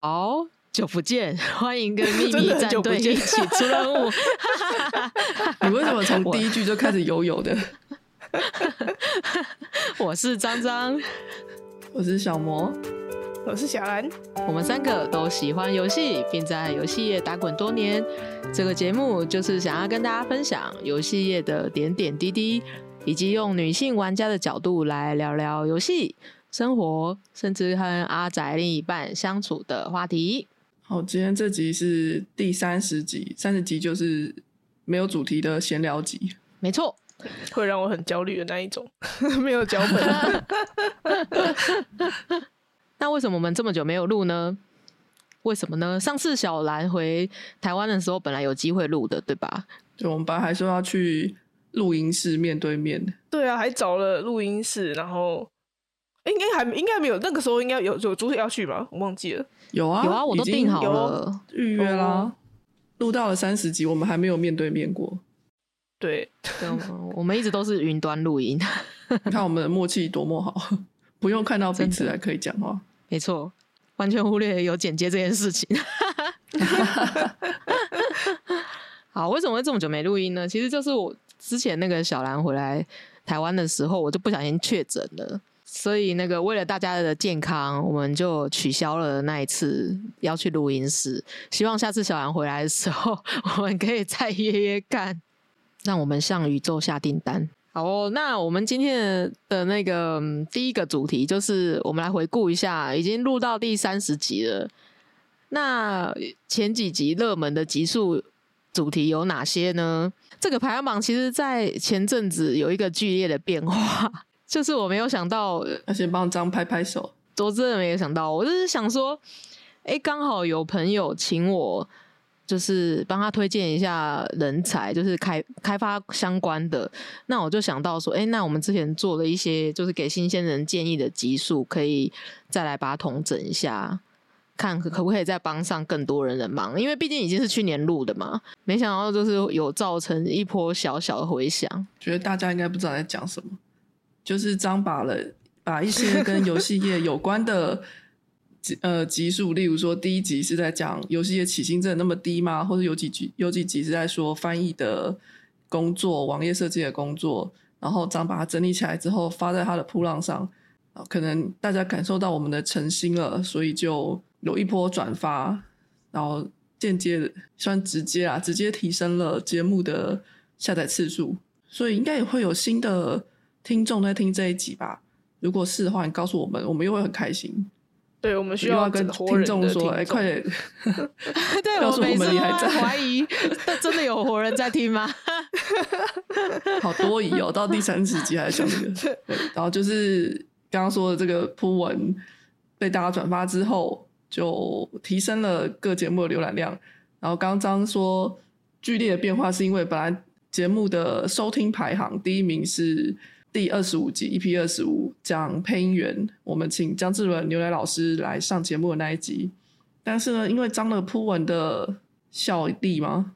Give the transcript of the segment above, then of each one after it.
好久不见，欢迎跟秘密 战队一起出任务。你为什么从第一句就开始悠悠的？我是张张，我是小魔，我是小兰。我们三个都喜欢游戏，并在游戏业打滚多年。这个节目就是想要跟大家分享游戏业的点点滴滴，以及用女性玩家的角度来聊聊游戏。生活，甚至和阿仔另一半相处的话题。好，今天这集是第三十集，三十集就是没有主题的闲聊集。没错，会让我很焦虑的那一种，没有脚本。那为什么我们这么久没有录呢？为什么呢？上次小兰回台湾的时候，本来有机会录的，对吧？就我们本来还说要去录音室面对面。对啊，还找了录音室，然后。应该还应该没有，那个时候应该有有主要去吧？我忘记了。有啊有啊，我都订好了，预约啦。录到了三十集，我们还没有面对面过。对，我们一直都是云端录音。你看我们的默契多么好，不用看到彼此还可以讲话。没错，完全忽略有剪接这件事情。好，为什么会这么久没录音呢？其实就是我之前那个小兰回来台湾的时候，我就不小心确诊了。所以，那个为了大家的健康，我们就取消了那一次要去录音室。希望下次小兰回来的时候，我们可以再约约看，让我们向宇宙下订单。好哦，那我们今天的那个第一个主题就是，我们来回顾一下，已经录到第三十集了。那前几集热门的集数主题有哪些呢？这个排行榜其实，在前阵子有一个剧烈的变化。就是我没有想到，要先帮张拍拍手。我真的没有想到，我就是想说，哎，刚好有朋友请我，就是帮他推荐一下人才，就是开开发相关的。那我就想到说，哎，那我们之前做了一些，就是给新鲜人建议的集数，可以再来把它统整一下，看可不可以再帮上更多人的忙。因为毕竟已经是去年录的嘛，没想到就是有造成一波小小的回响。觉得大家应该不知道在讲什么。就是张把了把一些跟游戏业有关的集呃集数，例如说第一集是在讲游戏业起薪真的那么低吗？或者有几集有几集是在说翻译的工作、网页设计的工作，然后张把它整理起来之后发在他的铺浪上，可能大家感受到我们的诚心了，所以就有一波转发，然后间接算直接啊，直接提升了节目的下载次数，所以应该也会有新的。听众在听这一集吧，如果是的话，你告诉我们，我们又会很开心。对，我们需要跟听众说，哎，快点！对，告诉我们你还在怀疑，真的有活人在听吗？好多疑哦，到第三十集还是讲这个。然后就是刚刚说的这个铺文被大家转发之后，就提升了各节目的浏览量。然后刚刚说剧烈的变化，是因为本来节目的收听排行第一名是。第二十五集 EP 二十五讲配音员，我们请江志伦牛奶老师来上节目的那一集。但是呢，因为张了铺文的效力吗？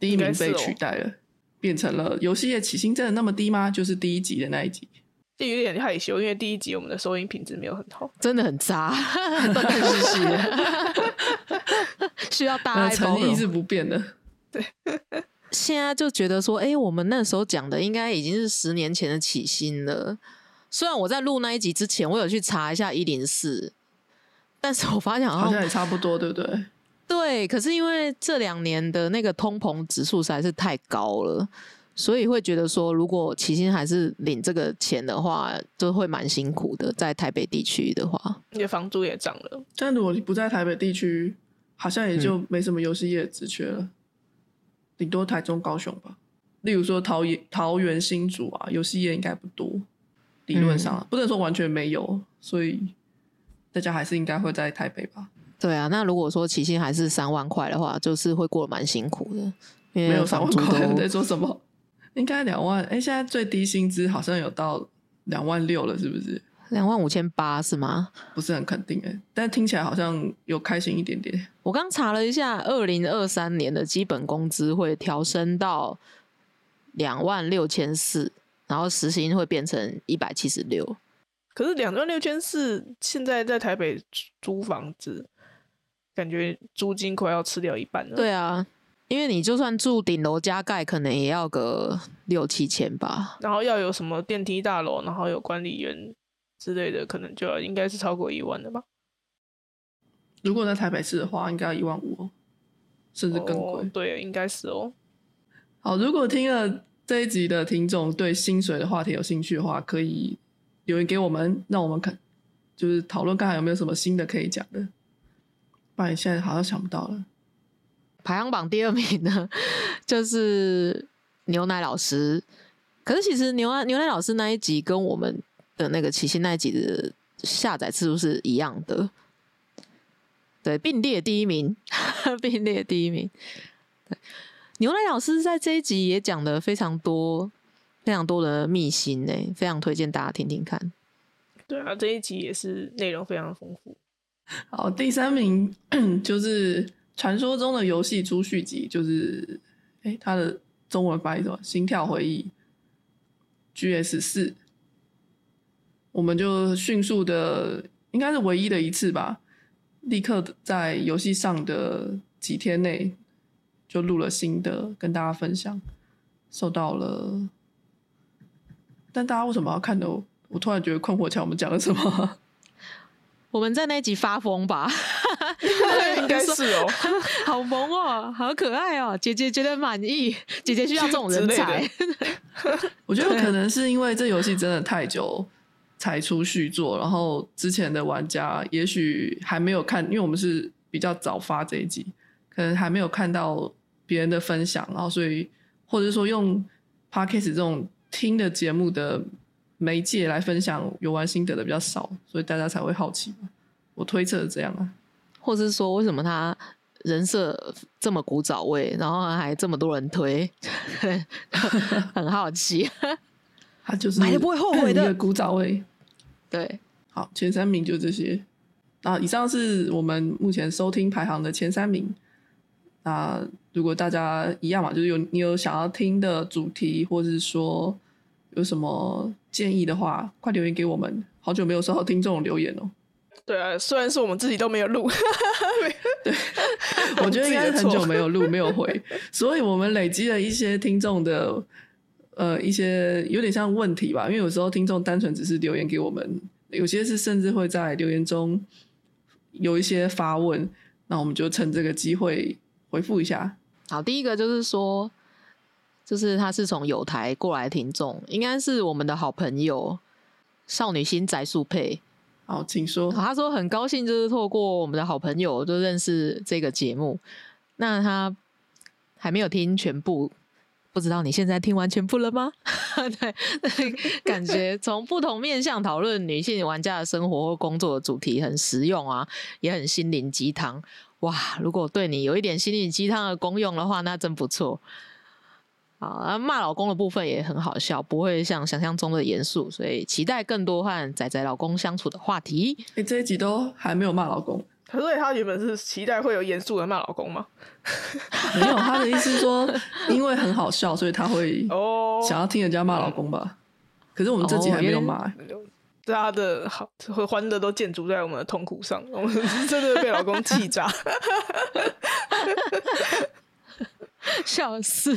第一名被取代了，变成了游戏业起薪真的那么低吗？就是第一集的那一集，这有点害羞，因为第一集我们的收音品质没有很好，真的很渣，断断续续，需要大爱诚意是不变的，对。现在就觉得说，哎，我们那时候讲的应该已经是十年前的起薪了。虽然我在录那一集之前，我有去查一下一零四，但是我发现好像也差不多，对不对？对，可是因为这两年的那个通膨指数实在是太高了，所以会觉得说，如果起薪还是领这个钱的话，就会蛮辛苦的。在台北地区的话，你的房租也涨了。但如果你不在台北地区，好像也就没什么游戏业职缺了。顶多台中、高雄吧。例如说桃园、桃园新竹啊，游戏业应该不多。理论上不能说完全没有，所以大家还是应该会在台北吧。对啊，那如果说起薪还是三万块的话，就是会过得蛮辛苦的。没有三万块在说什么？应该两万。哎，现在最低薪资好像有到两万六了，是不是？两万五千八是吗？不是很肯定哎，但听起来好像有开心一点点。我刚查了一下，二零二三年的基本工资会调升到两万六千四，然后时薪会变成一百七十六。可是两万六千四，现在在台北租房子感觉租金快要吃掉一半了。对啊，因为你就算住顶楼加盖，可能也要个六七千吧。然后要有什么电梯大楼，然后有管理员之类的，可能就要应该是超过一万的吧。如果在台北市的话，应该要一万五、哦，甚至更贵。哦对，应该是哦。好，如果听了这一集的听众对薪水的话题有兴趣的话，可以留言给我们，让我们看，就是讨论看看有没有什么新的可以讲的。不然现在好像想不到了。排行榜第二名呢，就是牛奶老师。可是其实牛奶牛奶老师那一集跟我们的那个起心那一集的下载次数是一样的，对，并列第一名，并列第一名。对，牛奶老师在这一集也讲的非常多、非常多的秘辛呢，非常推荐大家听听看。对啊，这一集也是内容非常丰富。好，第三名 就是传说中的游戏出续集，就是哎，它的中文翻译什么？心跳回忆 GS 四，我们就迅速的，应该是唯一的一次吧，立刻在游戏上的几天内就录了新的，跟大家分享，受到了，但大家为什么要看呢？我突然觉得困惑起来，我们讲了什么？我们在那一集发疯吧，应该是哦，好萌哦，好可爱哦，姐姐觉得满意，姐姐需要这种人才。我觉得可能是因为这游戏真的太久才出续作，然后之前的玩家也许还没有看，因为我们是比较早发这一集，可能还没有看到别人的分享，然后所以或者说用 podcast 这种听的节目的。媒介来分享游玩心得的比较少，所以大家才会好奇。我推测是这样啊，或是说为什么他人设这么古早味，然后还这么多人推，很好奇。他就是买了不会后悔的古早味。对，好，前三名就这些。那以上是我们目前收听排行的前三名。那如果大家一样嘛，就是有你有想要听的主题，或者是说。有什么建议的话，快留言给我们。好久没有收到听众留言哦。对啊，虽然是我们自己都没有录，对，我觉得应该很久没有录，没有回，所以我们累积了一些听众的呃一些有点像问题吧。因为有时候听众单纯只是留言给我们，有些是甚至会在留言中有一些发问，那我们就趁这个机会回复一下。好，第一个就是说。就是他是从有台过来听众，应该是我们的好朋友少女心宅速配。好，请说。他说很高兴，就是透过我们的好朋友就认识这个节目。那他还没有听全部，不知道你现在听完全部了吗？对，感觉从不同面向讨论女性玩家的生活或工作的主题很实用啊，也很心灵鸡汤。哇，如果对你有一点心灵鸡汤的功用的话，那真不错。啊，骂老公的部分也很好笑，不会像想象中的严肃，所以期待更多和仔仔老公相处的话题。哎，这一集都还没有骂老公，所以他原本是期待会有严肃的骂老公吗？没有，他的意思说，因为很好笑，所以她会哦想要听人家骂老公吧。可是我们这集还没有骂，大家的好和欢乐都建筑在我们的痛苦上，我 们真的被老公气炸。笑死！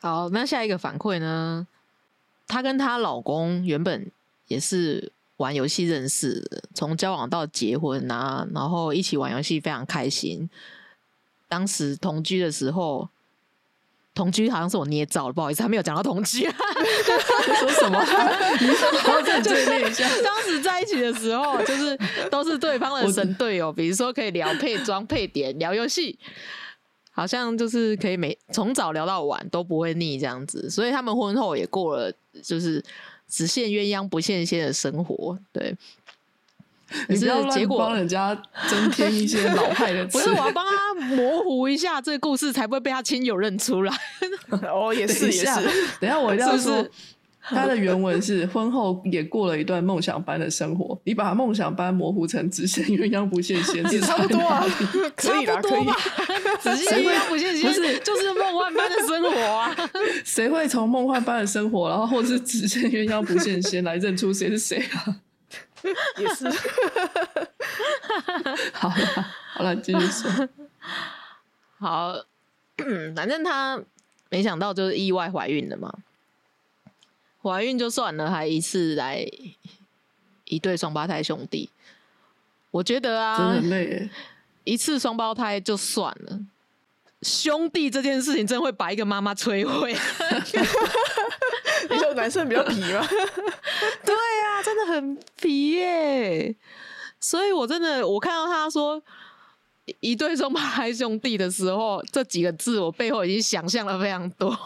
好，那下一个反馈呢？她跟她老公原本也是玩游戏认识的，从交往到结婚啊，然后一起玩游戏非常开心。当时同居的时候，同居好像是我捏造的，不好意思，他没有讲到同居。说什么？你好好再念一下。当时在一起的时候，就是都是对方的神队友，比如说可以聊配装、配点、聊游戏。好像就是可以每从早聊到晚都不会腻这样子，所以他们婚后也过了就是只羡鸳鸯不羡仙的生活。对，你不要乱帮人家增添一些老派的词。不是，我要帮他模糊一下这个故事，才不会被他亲友认出来。哦，也是 也是。等下我一定要说。他的原文是婚后也过了一段梦想般的生活，你把梦想般模糊成只羡鸳鸯不羡仙，也 差不多啊，可以啦，可以。只羡鸳鸯不羡仙，不是就是梦幻般的生活啊？谁会从梦幻般的生活，然后或是只羡鸳鸯不羡仙来认出谁是谁啊？也是。好了好了，继续说。好，反正他没想到就是意外怀孕了嘛。怀孕就算了，还一次来一对双胞胎兄弟。我觉得真的啊，很累。一次双胞胎就算了，兄弟这件事情真会把一个妈妈摧毁。你说男生比较皮吗？对啊，真的很皮耶。所以我真的，我看到他说一一对双胞胎兄弟的时候，这几个字我背后已经想象了非常多，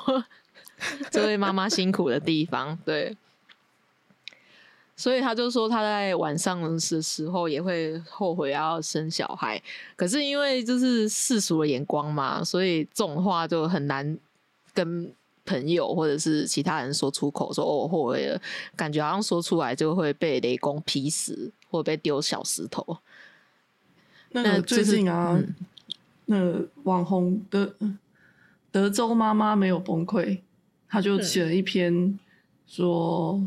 这位妈妈辛苦的地方。对，所以他就说他在晚上的时候也会后悔要生小孩，可是因为就是世俗的眼光嘛，所以这种话就很难跟朋友或者是其他人说出口，说哦我后悔了，感觉好像说出来就会被雷公劈死，或被丢小石头。那个那就是最近啊，嗯那网红德德州妈妈没有崩溃，她就写了一篇说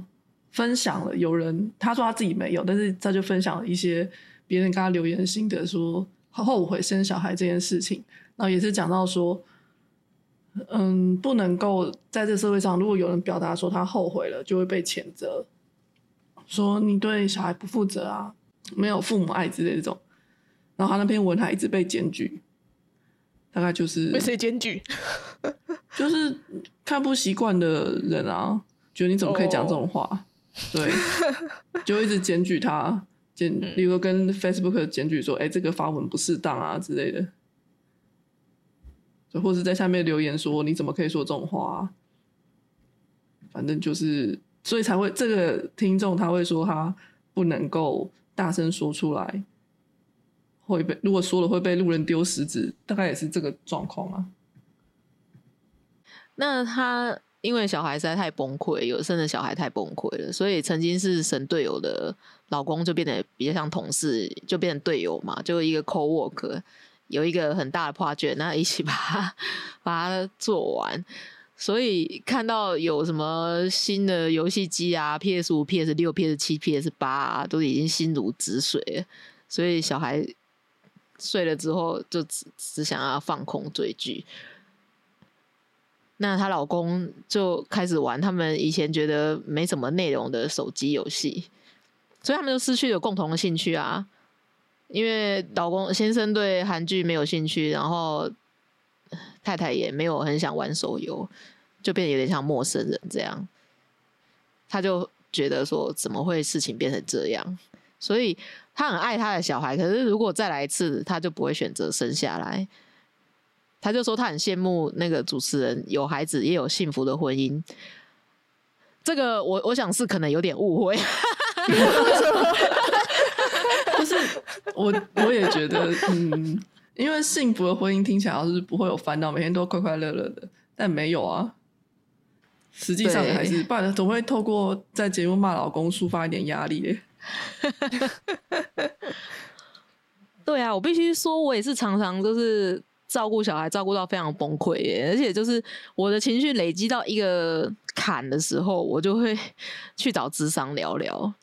分享了有人，他说他自己没有，但是他就分享了一些别人跟他留言的心得，说后悔生小孩这件事情，然后也是讲到说。嗯，不能够在这社会上，如果有人表达说他后悔了，就会被谴责，说你对小孩不负责啊，没有父母爱之类的这种。然后他那篇文还一直被检举，大概就是被谁检举？就是看不习惯的人啊，觉得你怎么可以讲这种话？对，就一直检举他，检，例如说跟 Facebook 检举说，哎、这个发文不适当啊之类的，就或是在下面留言说你怎么可以说这种话、啊？反正就是，所以才会这个听众他会说他不能够大声说出来，会被如果说了会被路人丢石子，大概也是这个状况啊。那他因为小孩实在太崩溃，有生的小孩太崩溃了，所以曾经是神队友的老公就变得比较像同事，就变成队友嘛，就一个 co work，有一个很大的 project，那一起把它把它做完。所以看到有什么新的游戏机啊，PS 五、PS 六、PS 七、PS 八啊，都已经心如止水了。所以小孩睡了之后，就只只想要放空追剧。那她老公就开始玩他们以前觉得没什么内容的手机游戏，所以他们就失去了共同的兴趣啊。因为老公先生对韩剧没有兴趣，然后太太也没有很想玩手游，就变得有点像陌生人这样。他就觉得说，怎么会事情变成这样？所以他很爱他的小孩，可是如果再来一次，他就不会选择生下来。他就说他很羡慕那个主持人有孩子也有幸福的婚姻。这个我我想是可能有点误会，就是我我也觉得，嗯，因为幸福的婚姻听起来好像是不会有烦恼，每天都快快乐乐的，但没有啊。实际上对还是，不然总会透过在节目骂老公抒发一点压力耶。对啊，我必须说，我也是常常就是照顾小孩，照顾到非常崩溃，而且就是我的情绪累积到一个坎的时候，我就会 去找智商聊聊。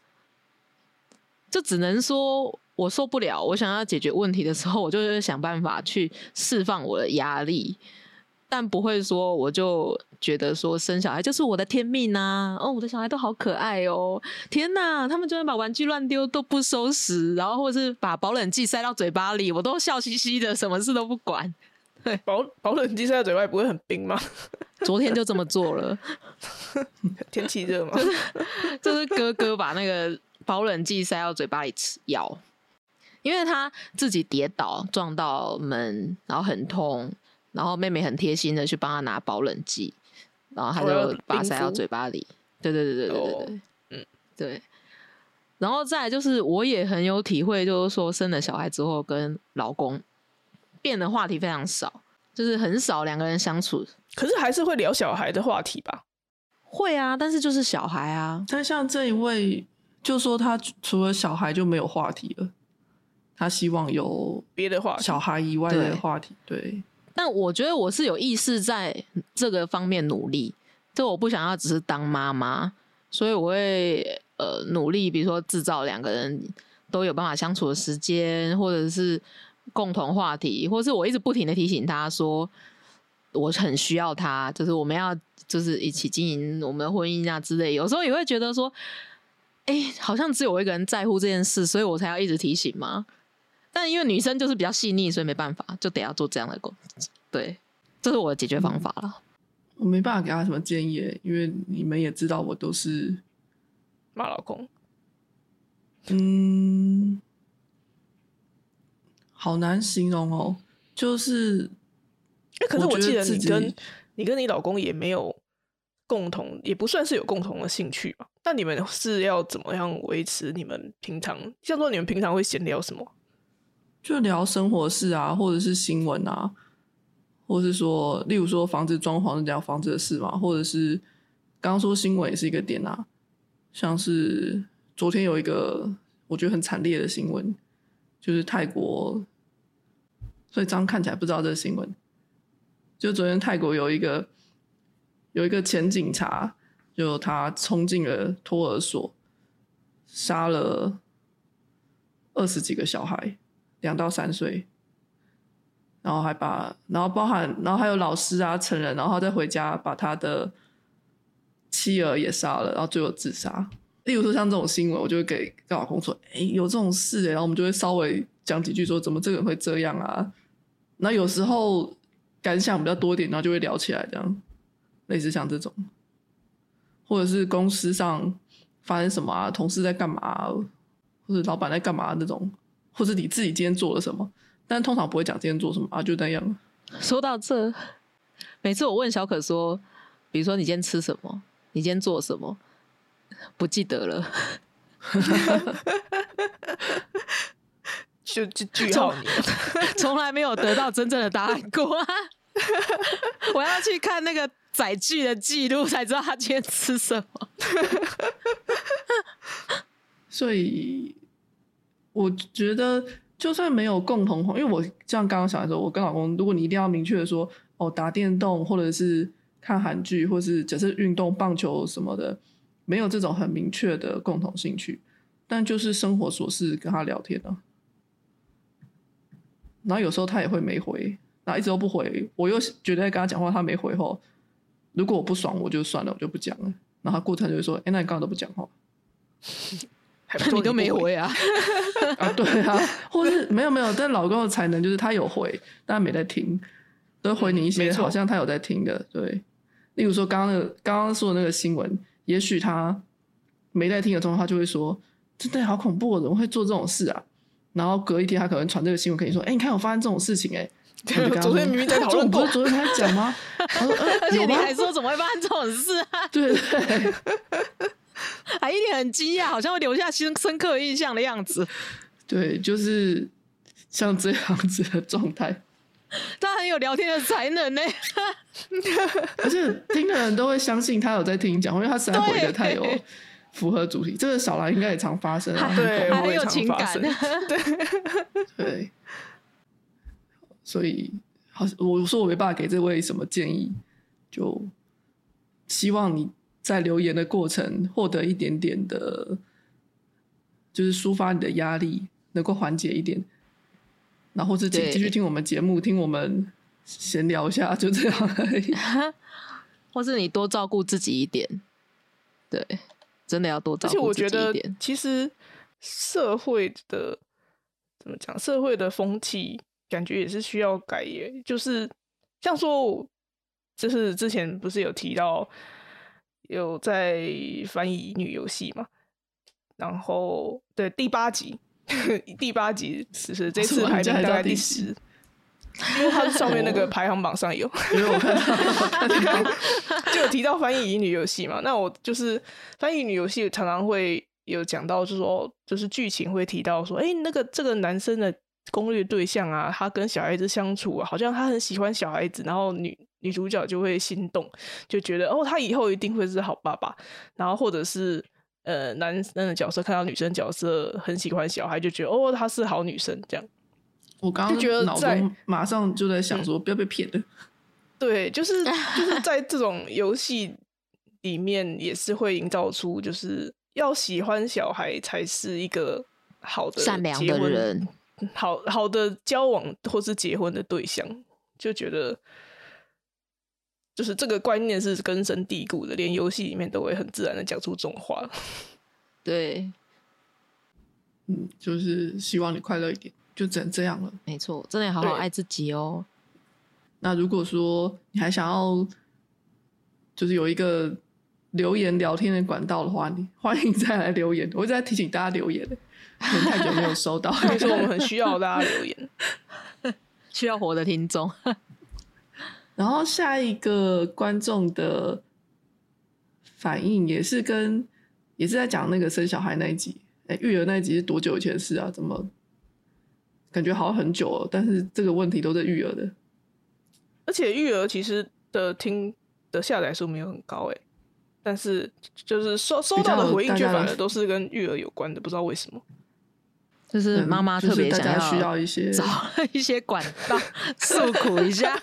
就只能说我受不了，我想要解决问题的时候，我就会想办法去释放我的压力，但不会说我就觉得说生小孩就是我的天命呐、哦，我的小孩都好可爱哦，天呐，他们居然把玩具乱丢都不收拾，然后或者是把保冷剂塞到嘴巴里，我都笑嘻嘻的，什么事都不管。保保冷剂塞到嘴巴不会很冰吗？昨天就这么做了，天气热嘛，就是哥哥把那个保冷剂塞到嘴巴里吃咬，因为他自己跌倒撞到门，然后很痛，然后妹妹很贴心的去帮他拿保冷剂，然后他就把它塞到嘴巴里。对对对对对对哦，嗯对。然后再来就是，我也很有体会，就是说生了小孩之后，跟老公变的话题非常少，就是很少两个人相处。可是还是会聊小孩的话题吧？会啊，但是就是小孩啊，但像这一位，就说他除了小孩就没有话题了，他希望有别的话题小孩以外的话题。对，但我觉得我是有意识在这个方面努力，就我不想要只是当妈妈，所以我会呃努力，比如说制造两个人都有办法相处的时间，或者是共同话题，或是我一直不停的提醒他说，我很需要他，就是我们要就是一起经营我们的婚姻啊之类。有时候也会觉得说，哎、好像只有我一个人在乎这件事，所以我才要一直提醒吗？但因为女生就是比较细腻，所以没办法，就得要做这样的工。对，这是我的解决方法了。我没办法给他什么建议，因为你们也知道我都是骂老公，嗯，好难形容哦。就是哎、可是我记得你跟你跟你老公也没有共同，也不算是有共同的兴趣吧？那你们是要怎么样维持你们平常，像说你们平常会闲聊什么？就聊生活事啊，或者是新闻啊，或是说，例如说房子装潢聊房子的事嘛，或者是刚刚说新闻也是一个点啊，像是昨天有一个我觉得很惨烈的新闻，就是泰国，所以张看起来不知道这个新闻，就昨天泰国有一个有一个前警察，就他冲进了托儿所，杀了二十几个小孩。两到三岁，然后还把，然后包含，然后还有老师啊、成人，然后再回家把他的妻儿也杀了，然后最后自杀。例如说像这种新闻，我就会给跟老公说：“哎，有这种事哎。”然后我们就会稍微讲几句，说怎么这个人会这样啊？那有时候感想比较多一点，然后就会聊起来，这样类似像这种，或者是公司上发生什么啊，同事在干嘛、或者老板在干嘛那种。或是你自己今天做了什么，但通常不会讲今天做什么啊，就那样。说到这，每次我问小可说，比如说你今天吃什么，你今天做什么，不记得了，就就句 号你，从来没有得到真正的答案过。我要去看那个载具的记录，才知道他今天吃什么。所以我觉得，就算没有共同，因为我像刚刚想的时候，我跟老公，如果你一定要明确的说，哦，打电动或者是看韩剧，或是假设运动、棒球什么的，没有这种很明确的共同兴趣，但就是生活琐事跟他聊天啊。然后有时候他也会没回，然后一直都不回，我又觉得跟他讲话他没回后，如果我不爽，我就算了，我就不讲了。然后他过程就会说：“哎，那你刚刚都不讲话。”还不你都没回啊？啊，对啊，或是没有没有，但老公的才能就是他有回，但没在听，都回你一些好像他有在听的，对。例如说刚刚那个刚刚说的那个新闻，也许他没在听的时候，他就会说：“真的好恐怖哦，怎么会做这种事啊？”然后隔一天，他可能传这个新闻跟你说：“哎、你看我发生这种事情、哎。”昨天明明在讨论过昨天才讲吗？他说：“呃，而且你还说怎么会发生这种事啊？对对还一脸很惊讶，好像会留下深深刻印象的样子。对，就是像这样子的状态。他很有聊天的才能呢、而且听的人都会相信他有在听你讲，因为他实在回的太有符合主题。这个小兰应该也常发生啊，对，还很我也常有情感发生。对，所以好，我说我没办法给这位什么建议，就希望你在留言的过程获得一点点的，就是抒发你的压力，能够缓解一点，然后或是请对继续听我们节目，听我们闲聊一下，就这样而已。或是你多照顾自己一点，对，真的要多照而且顾自我觉得己一点。，其实社会的怎么讲，社会的风气感觉也是需要改耶。就是像说，就是之前不是有提到有在翻译女游戏嘛，然后对第八集，第八集是是这次排名大概第十。因为它上面那个排行榜上有，因为我看 就有提到翻译乙女游戏嘛，那我就是翻译乙女游戏常常会有讲到，就是说，就是剧情会提到说，哎、那个这个男生的攻略对象啊，他跟小孩子相处啊，好像他很喜欢小孩子，然后女女主角就会心动，就觉得哦，他以后一定会是好爸爸，然后或者是。呃，男生的角色看到女生角色很喜欢小孩，就觉得哦，她是好女生这样。我刚刚就觉得脑在中马上就在想说，不要被骗了。对，就是就是 在这种游戏里面，也是会营造出就是要喜欢小孩才是一个好的善良的人，好好的交往或是结婚的对象，就觉得就是这个观念是根深蒂固的，连游戏里面都会很自然的讲出这种话。对，嗯，就是希望你快乐一点，就只能这样了。没错，真的要好好对爱自己哦。那如果说你还想要，就是有一个留言聊天的管道的话，你欢迎再来留言。我一直在提醒大家留言，可能太久没有收到。所以说我们很需要大家留言。需要活的听众，然后下一个观众的反应也是跟也是在讲那个生小孩那一集，哎，育儿那一集是多久以前的事啊？怎么感觉好像很久了？但是这个问题都是育儿的。而且育儿其实的听的下载数没有很高哎，但是就是收收到的回应却反而都是跟育儿有关的，不知道为什么。就是嗯妈妈特别想要家需要一些找一些管道 诉苦一下。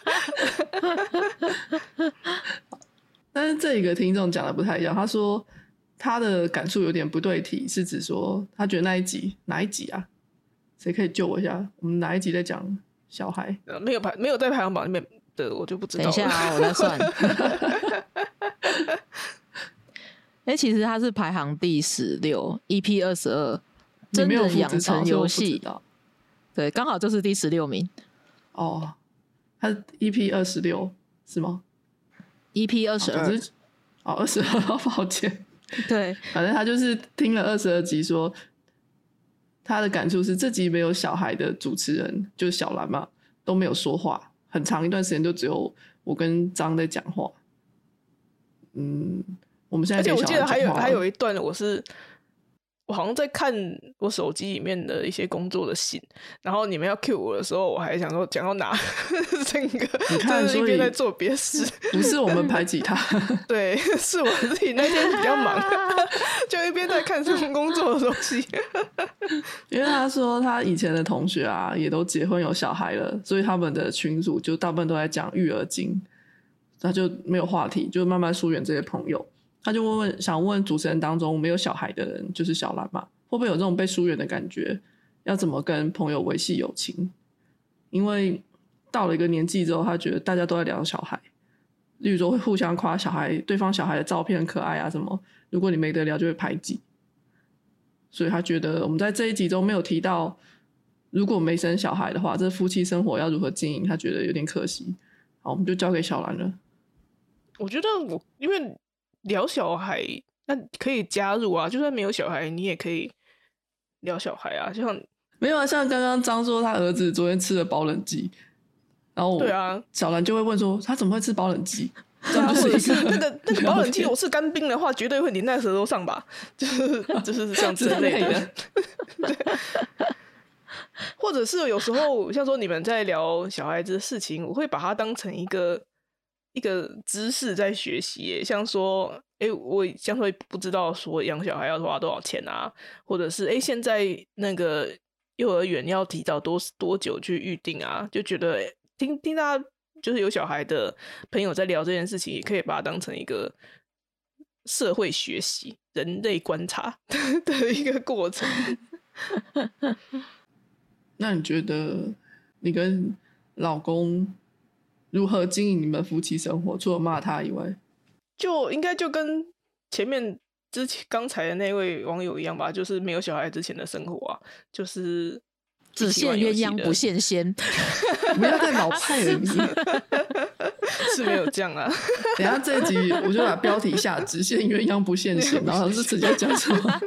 但是这一个听众讲的不太一样，他说他的感触有点不对题，是指说他觉得那一集哪一集啊？谁可以救我一下？我们哪一集在讲小孩？呃，没有排没有在排行榜里面的，我就不知道了。等一下啊，我来算。哎、其实他是排行第十六，EP 二十二，真的养成游戏，道对，刚好就是第十六名。哦，他 EP 二十六是吗？EP 二哦十二哦，二十二，抱歉，对，反正他就是听了二十二集说。他的感触是，这集没有小孩的主持人，就是小兰嘛，都没有说话，很长一段时间就只有我跟张在讲话。嗯，我们现在而且我记得还有还有一段，我是我好像在看我手机里面的一些工作的信，然后你们要 cue 我的时候，我还想说讲到哪，整个你看就是一边在做别的事。不是我们排挤他，对，是我自己那天比较忙，就一边在看什么工作的东西。因为他说他以前的同学啊也都结婚有小孩了，所以他们的群组就大部分都在讲育儿经，他就没有话题，就慢慢疏远这些朋友。他就问问想问主持人当中没有小孩的人，就是小兰嘛，会不会有这种被疏远的感觉？要怎么跟朋友维系友情？因为到了一个年纪之后，他觉得大家都在聊小孩，例如说会互相夸小孩，对方小孩的照片很可爱啊什么。如果你没得聊，就会排挤。所以他觉得我们在这一集中没有提到，如果没生小孩的话，这夫妻生活要如何经营，他觉得有点可惜。好，我们就交给小兰了。我觉得我因为聊小孩，那可以加入啊，就算没有小孩，你也可以聊小孩啊，就像没有啊，像刚刚张说他儿子昨天吃了保冷剂，然后对啊，小兰就会问说他怎么会吃保冷剂？这对啊，样就或者一个是那个 那个保冷剂，我是干冰的话，绝对会粘在舌头上吧，就是就是像 之之类的类的。或者是有时候像说你们在聊小孩子的事情，我会把它当成一个一个知识在学习耶，像说，哎、我像说不知道说养小孩要花多少钱啊，或者是哎、诶现在那个幼儿园要提早多多久去预定啊，就觉得听听大家就是有小孩的朋友在聊这件事情，也可以把它当成一个社会学习、人类观察的 一个过程。那你觉得你跟老公如何经营你们夫妻生活？除了骂他以外，就应该就跟前面之前刚才的那位网友一样吧，就是没有小孩之前的生活啊，就是只羡鸳鸯不羡，羡仙。不要再老派了你。是没有这样啊。等下这一集我就把标题下“只羡鸳鸯不羡仙”，然后是直接讲什么？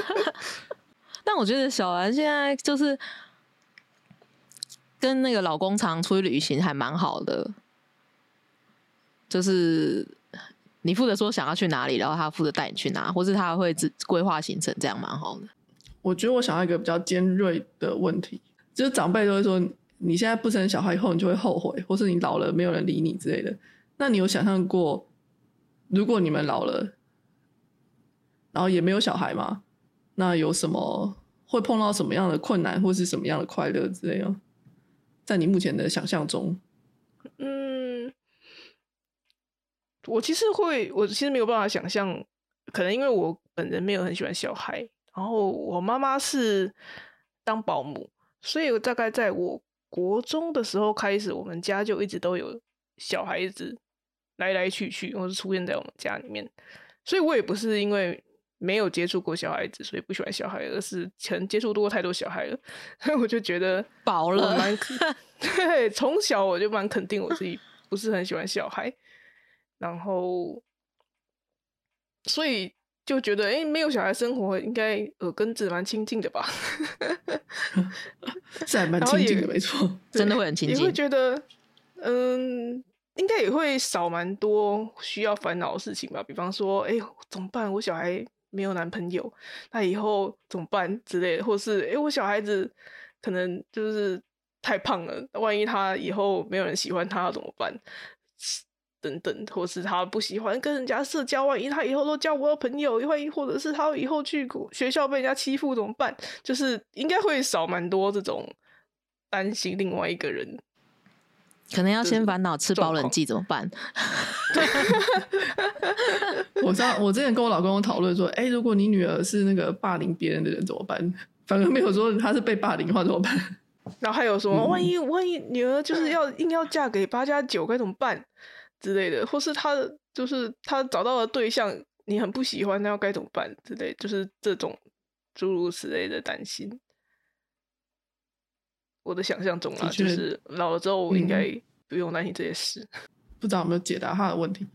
但我觉得小兰现在就是跟那个老公常出去旅行，还蛮好的。就是你负责说想要去哪里，然后他负责带你去哪，或是他会自规划行程，这样蛮好的。我觉得我想要一个比较尖锐的问题，就是长辈都会说，你现在不生小孩以后，你就会后悔，或是你老了没有人理你之类的。那你有想象过，如果你们老了，然后也没有小孩吗？那有什么会碰到什么样的困难，或是什么样的快乐之类的？在你目前的想象中，嗯，我其实会，我其实没有办法想象，可能因为我本人没有很喜欢小孩，然后我妈妈是当保姆，所以我大概在我国中的时候开始，我们家就一直都有小孩子来来去去，或是出现在我们家里面。所以我也不是因为没有接触过小孩子，所以不喜欢小孩，而是可能接触过太多小孩了，所 以我就觉得我饱了，蛮对，从小我就蛮肯定我自己不是很喜欢小孩，然后所以就觉得，哎、没有小孩生活应该耳根子蛮清净的吧？是还蛮然后也亲近的，没错。真的会很清净。你会近。觉得，嗯，应该也会少蛮多需要烦恼的事情吧。比方说，哎、怎么办？我小孩没有男朋友，那以后怎么办之类的，或是，哎、我小孩子可能就是太胖了，万一他以后没有人喜欢他怎么办？等等，或是他不喜欢跟人家社交，万一他以后都交不到朋友，万一或者是他以后去学校被人家欺负怎么办？就是应该会少蛮多这种担心另外一个人可能要先就是烦恼吃保冷剂怎么办？我知道，我之前跟我老公讨论说，哎、如果你女儿是那个霸凌别人的人怎么办？反而没有说她是被霸凌的话怎么办？然后还有什么？嗯万一万一女儿就是要硬要嫁给八加九该怎么办之类的，或是她的就是她找到了对象你很不喜欢，那要该怎么办之类，就是这种诸如此类的担心。我的想象中啊，就是老了之后应嗯该不用担心这些事。不知道有没有解答他的问题？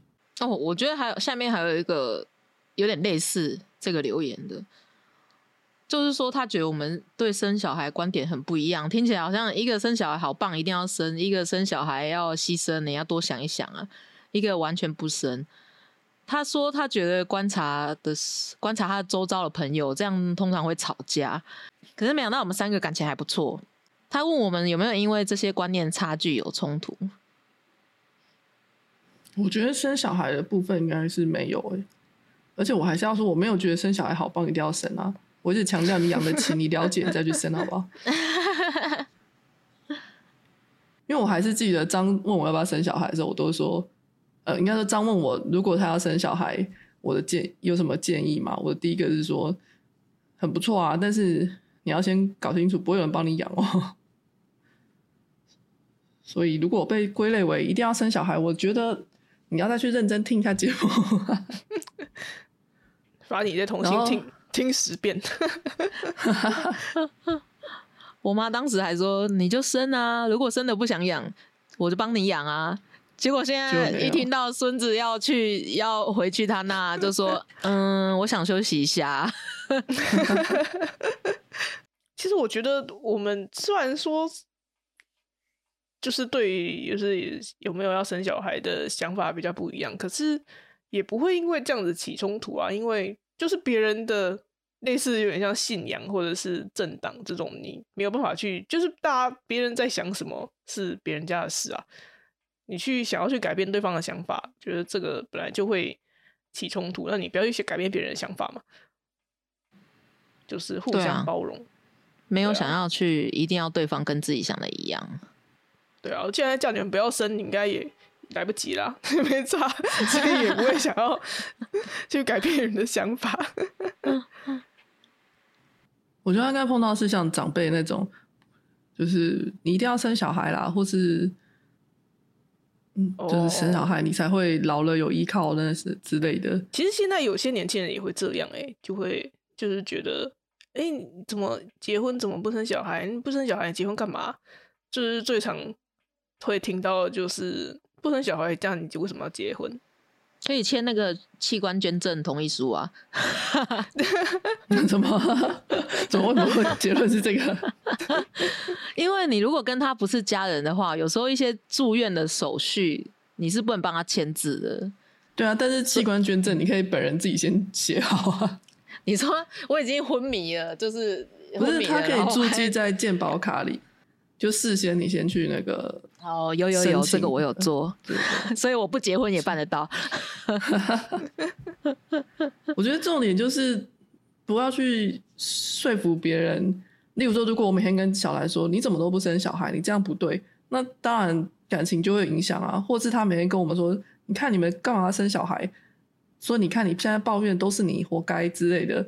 哦，我觉得还有下面还有一个有点类似这个留言的，就是说他觉得我们对生小孩观点很不一样，听起来好像一个生小孩好棒，一定要生；一个生小孩要牺牲，你要多想一想啊；一个完全不生。他说他觉得观察的是观察他周遭的朋友，这样通常会吵架。可是没想到我们三个感情还不错。他问我们有没有因为这些观念差距有冲突？我觉得生小孩的部分应该是没有诶、而且我还是要说，我没有觉得生小孩好棒，一定要生啊！我一直强调你养得起，你了解你再去生，好不好？因为我还是记得张问我要不要生小孩的时候，我都说，呃，应该说张问我如果他要生小孩，我的建有什么建议吗？我的第一个是说，很不错啊，但是你要先搞清楚，不会有人帮你养哦。所以，如果被归类为一定要生小孩，我觉得你要再去认真听一下节目。把你再重然后新听听十遍。我妈当时还说：“你就生啊，如果生的不想养，我就帮你养啊。”结果现在一听到孙子要去要回去他那，就说：“嗯，我想休息一下。其实我觉得我们虽然说，就是对于就是有没有要生小孩的想法比较不一样，可是也不会因为这样子起冲突啊。因为就是别人的类似有点像信仰或者是政党这种，你没有办法去，就是大家别人在想什么是别人家的事啊。你去想要去改变对方的想法，觉得这个本来就会起冲突，那你不要去改变别人的想法嘛，就是互相包容。”没有想要去一定要对方跟自己想的一样。对啊，我既然叫你们不要生，你应该也来不及啦，没差，所以也不会想要 去改变人的想法。我觉得应该碰到是像长辈那种，就是你一定要生小孩啦，或是嗯，就是生小孩你才会老了有依靠，那是之类的。其实现在有些年轻人也会这样、欸，就会就是觉得，哎、你怎么结婚怎么不生小孩？你不生小孩，你结婚干嘛？就是最常会听到就是不生小孩，这样你为什么要结婚？可以签那个器官捐赠同意书啊。怎么 怎么为什么会结论是这个？因为你如果跟他不是家人的话，有时候一些住院的手续你是不能帮他签字的。对啊，但是器官捐赠你可以本人自己先写好啊，你说我已经昏迷了，就是不是昏迷他可以注记在健保卡里，就事先你先去那个，哦，有有有，这个我有做，所以我不结婚也办得到。我觉得重点就是不要去说服别人。例如说，如果我每天跟小兰说你怎么都不生小孩，你这样不对，那当然感情就会影响啊。或是他每天跟我们说，你看你们干嘛要生小孩？说你看你现在抱怨都是你活该之类的，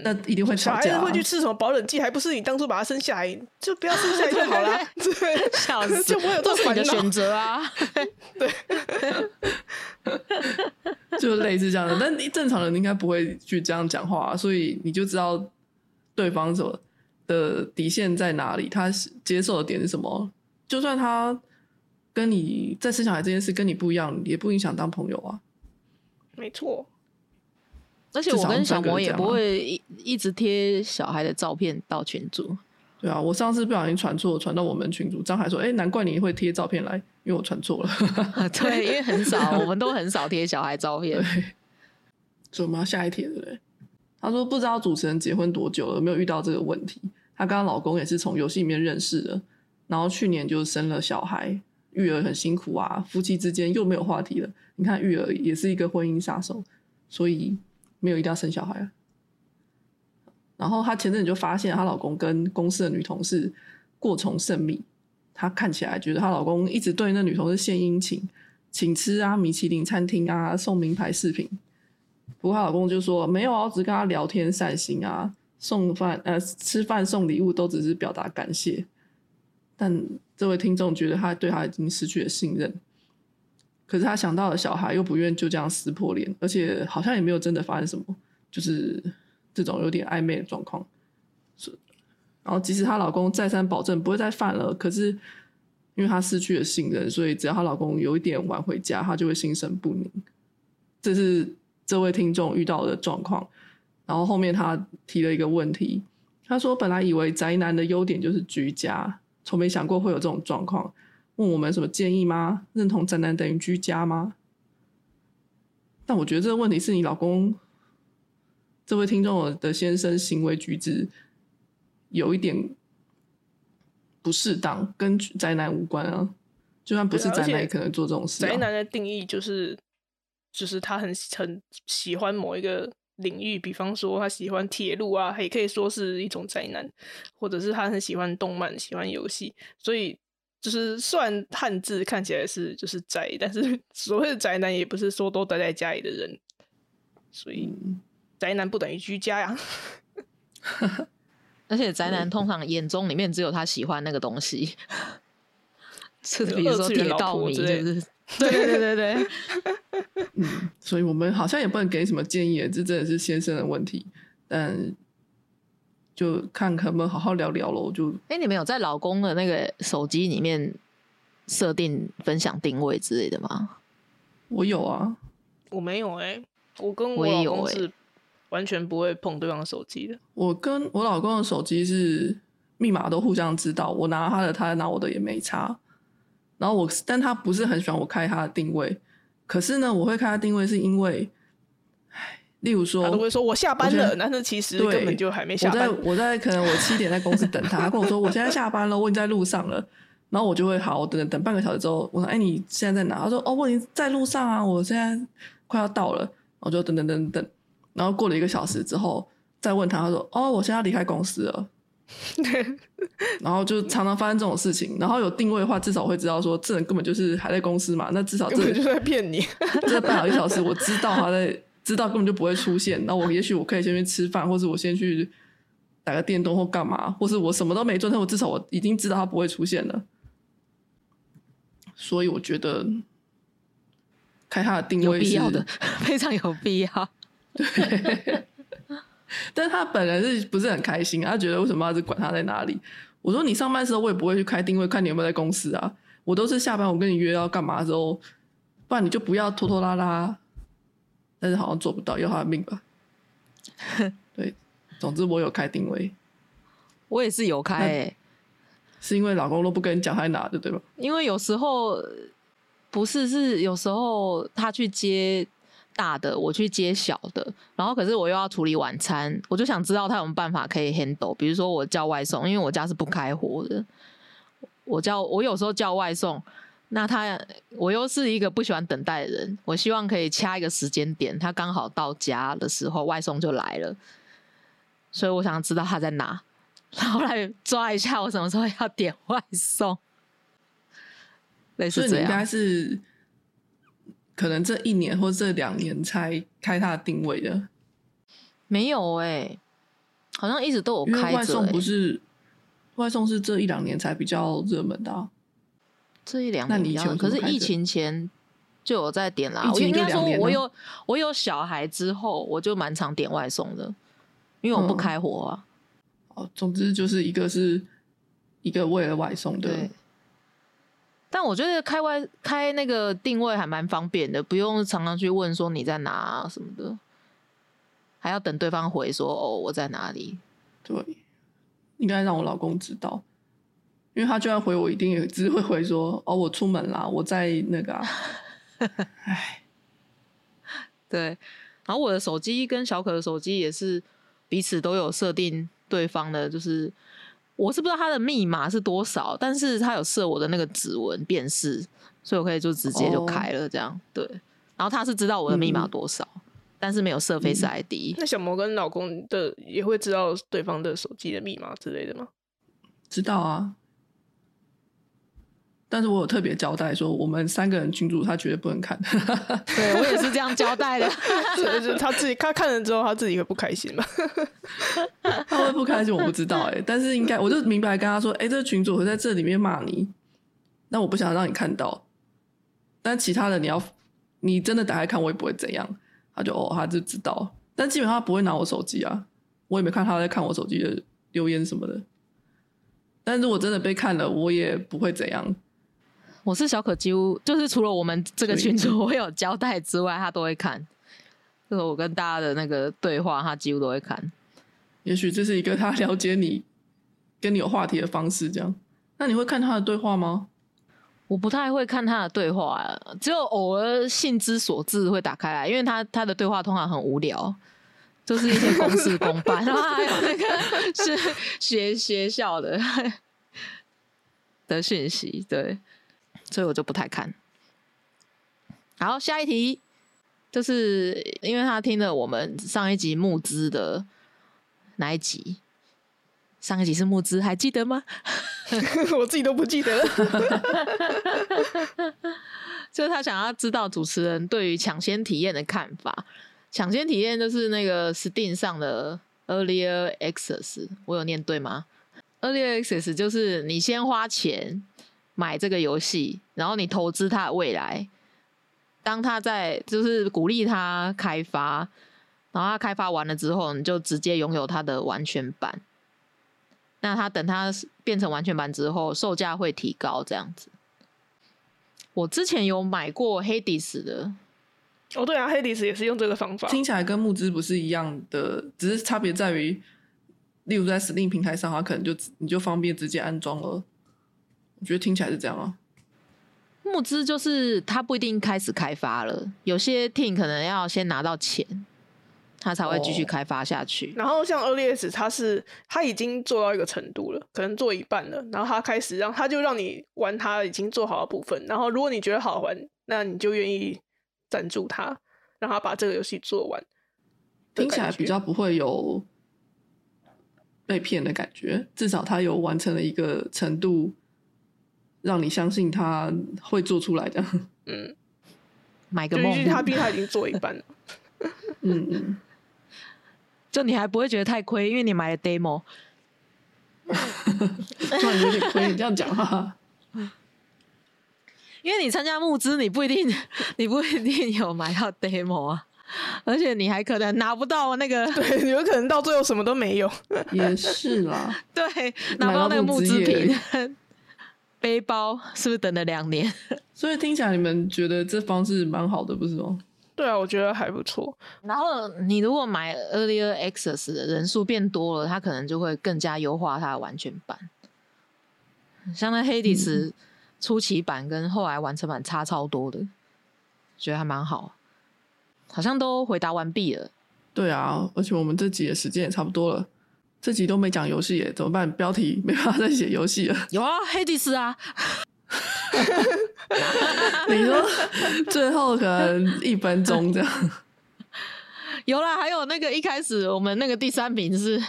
那一定会吵架、啊小孩子会。去吃什么保冷剂，还不是你当初把他生下来，就不要生下来就好了，对，笑死，就不会有这这是你的选择啊。对就类似这样的。但你正常人应该不会去这样讲话、所以你就知道对方什么的底线在哪里，他接受的点是什么。就算他跟你在生小孩这件事跟你不一样，也不影响当朋友啊。没错，而且我跟小魔也不会一一直贴小孩的照片到群组。对啊，我上次不小心传错，传到我们群主，张海说：“哎、难怪你会贴照片来，因为我传错了。对，因为很少，我们都很少贴小孩照片。所以我们要下一题，对不对？她说不知道主持人结婚多久了，没有遇到这个问题。她跟她老公也是从游戏里面认识的，然后去年就生了小孩，育儿很辛苦啊，夫妻之间又没有话题了。你看育儿也是一个婚姻杀手，所以没有一定要生小孩啊。然后她前阵子就发现她老公跟公司的女同事过从甚密，她看起来觉得她老公一直对那女同事献殷勤，请吃啊米其林餐厅啊，送名牌饰品。不过她老公就说没有啊，我只跟她聊天散心啊，送饭呃吃饭送礼物都只是表达感谢。但这位听众觉得他对他已经失去了信任，可是他想到了小孩，又不愿就这样撕破脸，而且好像也没有真的发生什么，就是这种有点暧昧的状况。是，然后即使她老公再三保证不会再犯了，可是因为她失去了信任，所以只要她老公有一点晚回家，她就会心神不宁。这是这位听众遇到的状况。然后后面他提了一个问题，他说本来以为宅男的优点就是居家，从没想过会有这种状况。问我们什么建议吗？认同宅男等于居家吗？但我觉得这个问题是你老公这位听众的先生行为举止有一点不适当，跟宅男无关啊。就算不是宅男，也可能做这种事、宅男的定义就是，就是他很很喜欢某一个领域，比方说他喜欢铁路啊，也可以说是一种宅男，或者是他很喜欢动漫、喜欢游戏，所以就是虽然汉字看起来是就是宅，但是 所谓的宅男也不是说都待在家里的人，所以嗯宅男不等于居家呀。而且宅男通常眼中里面只有他喜欢那个东西，是就比如说铁道迷，婆之类就是对对对对对，嗯，所以我们好像也不能给什么建议，这真的是先生的问题。但就看可不可以好好聊聊喽。就哎，你们有在老公的那个手机里面设定分享定位之类的吗？我有啊，我没有哎、我跟我老公是完全不会碰对方手机的。我跟我老公的手机是密码都互相知道，我拿他的，他拿我的也没差。然后我，但他不是很喜欢我开他的定位。可是呢，我会开他定位是因为，唉，例如说，他都会说我下班了，但是其实对根本就还没我在下班。我在可能我七点在公司等他，他 跟我说我现在下班了，我已经在路上了。然后我就会好，我等等等半个小时之后，我说哎你现在在哪？他说哦我已经在路上啊，我现在快要到了。我就等等等等，然后过了一个小时之后再问他，他说哦我现在要离开公司了。然后就常常发生这种事情，然后有定位的话，至少会知道说这人根本就是还在公司嘛。那至少这就在骗你。这半小一小时，我知道他在，知道根本就不会出现。那我也许我可以先去吃饭，或者我先去打个电动或干嘛，或是我什么都没做，但我至少我已经知道他不会出现了。所以我觉得开他的定位是必要的，非常有必要。对但是他本人是不是很开心？他觉得为什么要去管他在哪里？我说你上班时候我也不会去开定位，看你有没有在公司啊。我都是下班我跟你约要干嘛的时候，不然你就不要拖拖拉拉。但是好像做不到，要他的命吧。对，总之我有开定位，我也是有开、欸，是因为老公都不跟你讲他在哪的，对吧？因为有时候不是是有时候他去接大的，我去接小的，然后可是我又要处理晚餐，我就想知道他有没有办法可以 handle。比如说我叫外送，因为我家是不开火的，我叫我有时候叫外送，那他我又是一个不喜欢等待的人，我希望可以掐一个时间点，他刚好到家的时候，外送就来了，所以我想知道他在哪，然后来抓一下我什么时候要点外送。类似这所以你应该，是可能这一年或这两年才开他的定位的。没有哎、好像一直都有因为开着、外送不欸。是外送是这一两年才比较热门的、啊。这一两年比较可是疫情前就有在点啦。疫情我应该说我有我有小孩之后，我就蛮常点外送的，因为我不嗯开火啊。哦，总之就是一个是一个为了外送的对，但我觉得开外开那个定位还蛮方便的，不用常常去问说你在哪、啊、什么的，还要等对方回说哦我在哪里。对，应该让我老公知道，因为他就算回我，一定也只会回说哦，我出门啦，我在那个、啊。唉，对，然后我的手机跟小可的手机也是彼此都有设定对方的，就是我是不知道他的密码是多少，但是他有设我的那个指纹辨识，所以我可以就直接就哦开了这样。对，然后他是知道我的密码嗯多少，但是没有设 Face 嗯 ID。那小魔跟老公的也会知道对方的手机的密码之类的吗？知道啊。但是我有特别交代说，我们三个人群主他绝对不能看。对我也是这样交代的。就是他自己他看了之后，他自己会不开心吧？他会不开心，我不知道哎、但是应该我就明白跟他说，哎、这个群主会在这里面骂你，那我不想让你看到。但其他的你要，你真的打开看，我也不会怎样。他就哦，他就知道，但基本上他不会拿我手机啊，我也没看他在看我手机的留言什么的。但如果真的被看了，我也不会怎样。我是小可，几乎就是除了我们这个群组我有交代之外，他都会看。就是我跟大家的那个对话，他几乎都会看。也许这是一个他了解你、跟你有话题的方式，这样。那你会看他的对话吗？我不太会看他的对话、啊，只有偶尔兴之所至会打开来，因为他他的对话通常很无聊，就是一些公事公办，然后还有那个是学学校的 的讯息，对，所以我就不太看。好，下一题，就是因为他听了我们上一集募资的哪一集？上一集是募资，还记得吗？我自己都不记得了。就是他想要知道主持人对于抢先体验的看法。抢先体验就是那个 Steam 上的 Earlier Access，我有念对吗？Earlier Access 就是你先花钱买这个游戏，然后你投资它的未来。当他在就是鼓励他开发，然后他开发完了之后，你就直接拥有他的完全版。那他等他变成完全版之后，售价会提高，这样子。我之前有买过 Hades 的，哦，对啊，黑迪斯也是用这个方法。听起来跟募资不是一样的，只是差别在于，例如在 Steam 平台上，它可能就你就方便直接安装了。我觉得听起来是这样啊。募资就是他不一定开始开发了，有些 team 可能要先拿到钱，他才会继续哦开发下去。然后像 Earlys，他是他已经做到一个程度了，可能做一半了，然后他开始让他就让你玩他已经做好的部分，然后如果你觉得好玩，那你就愿意赞助他，让他把这个游戏做完。听起来比较不会有被骗的感觉，至少他有完成了一个程度，让你相信他会做出来的。嗯，买个梦他毕竟他已经做一半了。嗯 嗯，就你还不会觉得太亏，因为你买了 demo。突然有点亏，你这样讲话，因为你参加募资，你不一定，你不一定有买到 demo 啊，而且你还可能拿不到那个，对，有可能到最后什么都没有。也是啦。对，拿不到那个募资品。背包是不是等了两年？所以听起来你们觉得这方式蛮好的，不是吗？对啊，我觉得还不错。然后你如果买 Earlier Access 的人数变多了，它可能就会更加优化它的完全版。像那 Hades 初期版跟后来完成版差超多的，觉得还蛮好。好像都回答完毕了，对啊，而且我们这集的时间也差不多了，这集都没讲游戏耶，怎么办？标题没办法再写游戏了。有啊，Hades 啊，你说最后可能一分钟这样，有啦，还有那个一开始我们那个第三名是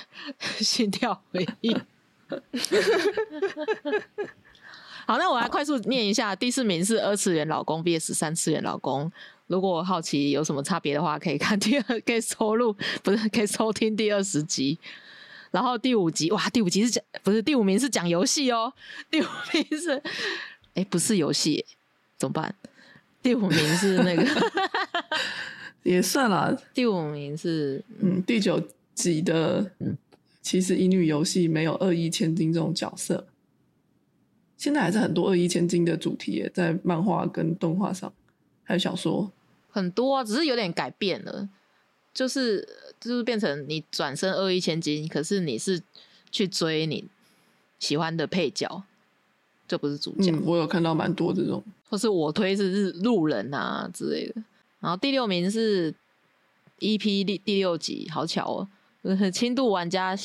心跳回忆。好，那我来快速念一下，第四名是二次元老公 VS 三次元老公。如果好奇有什么差别的话，可以看第二，可以收录不是可以收听第二十集。然后第五集哇，第五集是讲不是第五名是讲游戏哦，第五名是哎不是游戏，怎么办？第五名是那个 也算啦。第五名是嗯，第九集的其实乙女游戏没有二一千金这种角色，现在还是很多二一千金的主题耶，在漫画跟动画上，还有小说。很多、啊，只是有点改变了，就是就是变成你转身二一千金，可是你是去追你喜欢的配角，这不是主角，嗯，我有看到蛮多这种。或是我推是日路人啊之类的。然后第六名是 EP 第第六集，好巧哦，呃 轻度玩家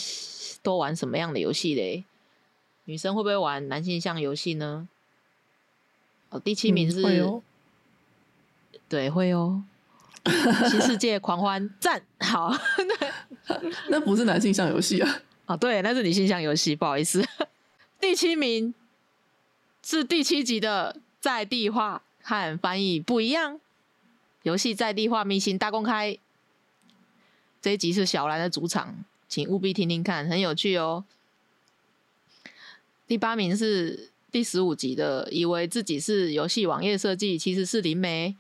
都玩什么样的游戏嘞？女生会不会玩男性向游戏呢？哦，第七名嗯是、会哦对，会哦。新世界狂欢赞好 那不是男性向游戏啊，哦，对，那是女性向游戏，不好意思。第七名是第七集的在地化和翻译不一样，游戏在地化秘辛大公开。这一集是小兰的主场，请务必听听看，很有趣哦。第八名是第十五集的，以为自己是游戏网页设计，其实是灵媒。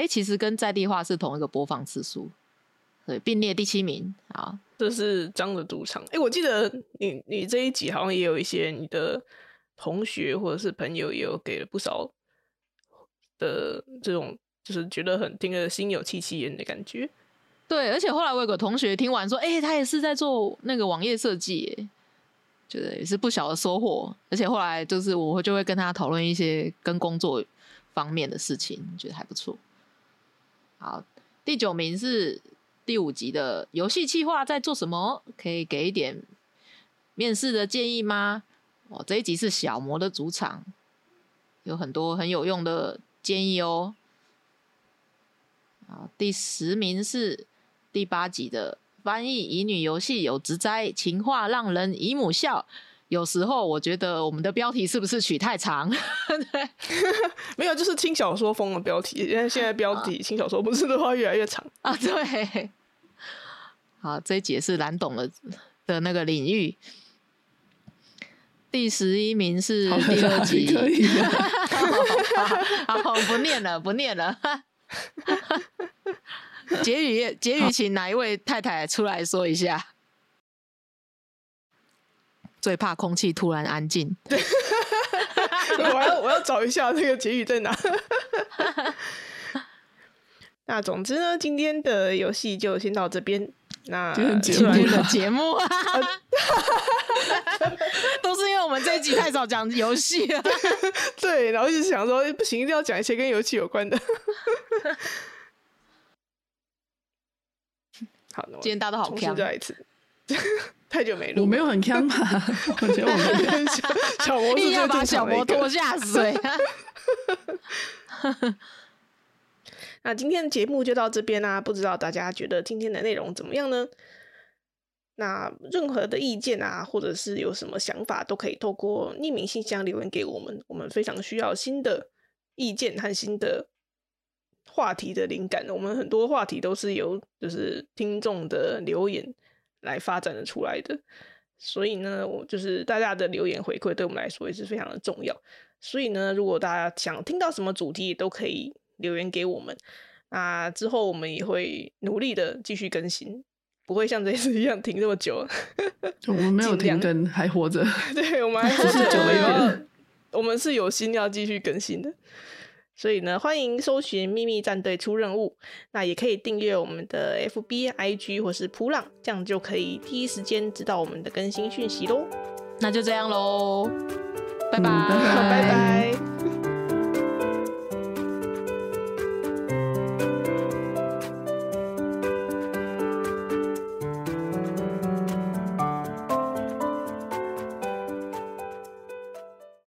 哎，其实跟在地化是同一个播放次数，对，并列第七名。啊，这是张的主场。哎、我记得你你这一集好像也有一些你的同学或者是朋友也有给了不少的这种，就是觉得很听了心有戚戚焉的感觉。对，而且后来我有个同学听完说，哎、他也是在做那个网页设计，耶，觉得也是不小的收获。而且后来就是我就会跟他讨论一些跟工作方面的事情，觉得还不错。好，第九名是第五集的游戏企划在做什么？可以给一点面试的建议吗？哦，这一集是小魔的主场，有很多很有用的建议哦。好，第十名是第八集的翻译乙女游戏有直哉，情话让人姨母笑。有时候我觉得我们的标题是不是取太长？对，没有，就是轻小说风的标题。因为现在标题轻小说不是的话越来越长。啊，对。好，这一节是蓝董的的那个领域。第十一名是第二 集，可以的好，好不念了，不念了。结语，结语，请哪一位太太出来说一下？最怕空气突然安静。我要我要找一下那个结语在哪。那总之呢，今天的游戏就先到这边。那今天的节目，都是因为我们这一集太少讲游戏了。对，然后一直想说不行，一定要讲一些跟游戏有关的。好，今天大家都好再一次，太久没录，我没有很坑吧？我觉得我们小小魔是最硬要把小魔常的一个拖下水。那今天的节目就到这边啦、不知道大家觉得今天的内容怎么样呢？那任何的意见啊，或者是有什么想法，都可以透过匿名信箱留言给我们。我们非常需要新的意见和新的话题的灵感。我们很多话题都是由就是听众的留言来发展的出来的，所以呢，我就是大家的留言回馈对我们来说也是非常的重要。所以呢，如果大家想听到什么主题，都可以留言给我们。那之后我们也会努力的继续更新，不会像这次一样停这么久。我们没有停更，还活着。对，我们还 是只是久了一点我们是有心要继续更新的。所以呢，欢迎搜寻“秘密战队出任务”，那也可以订阅我们的 FB、IG 或是普朗，这样就可以第一时间知道我们的更新讯息喽。那就这样喽，拜嗯拜拜拜。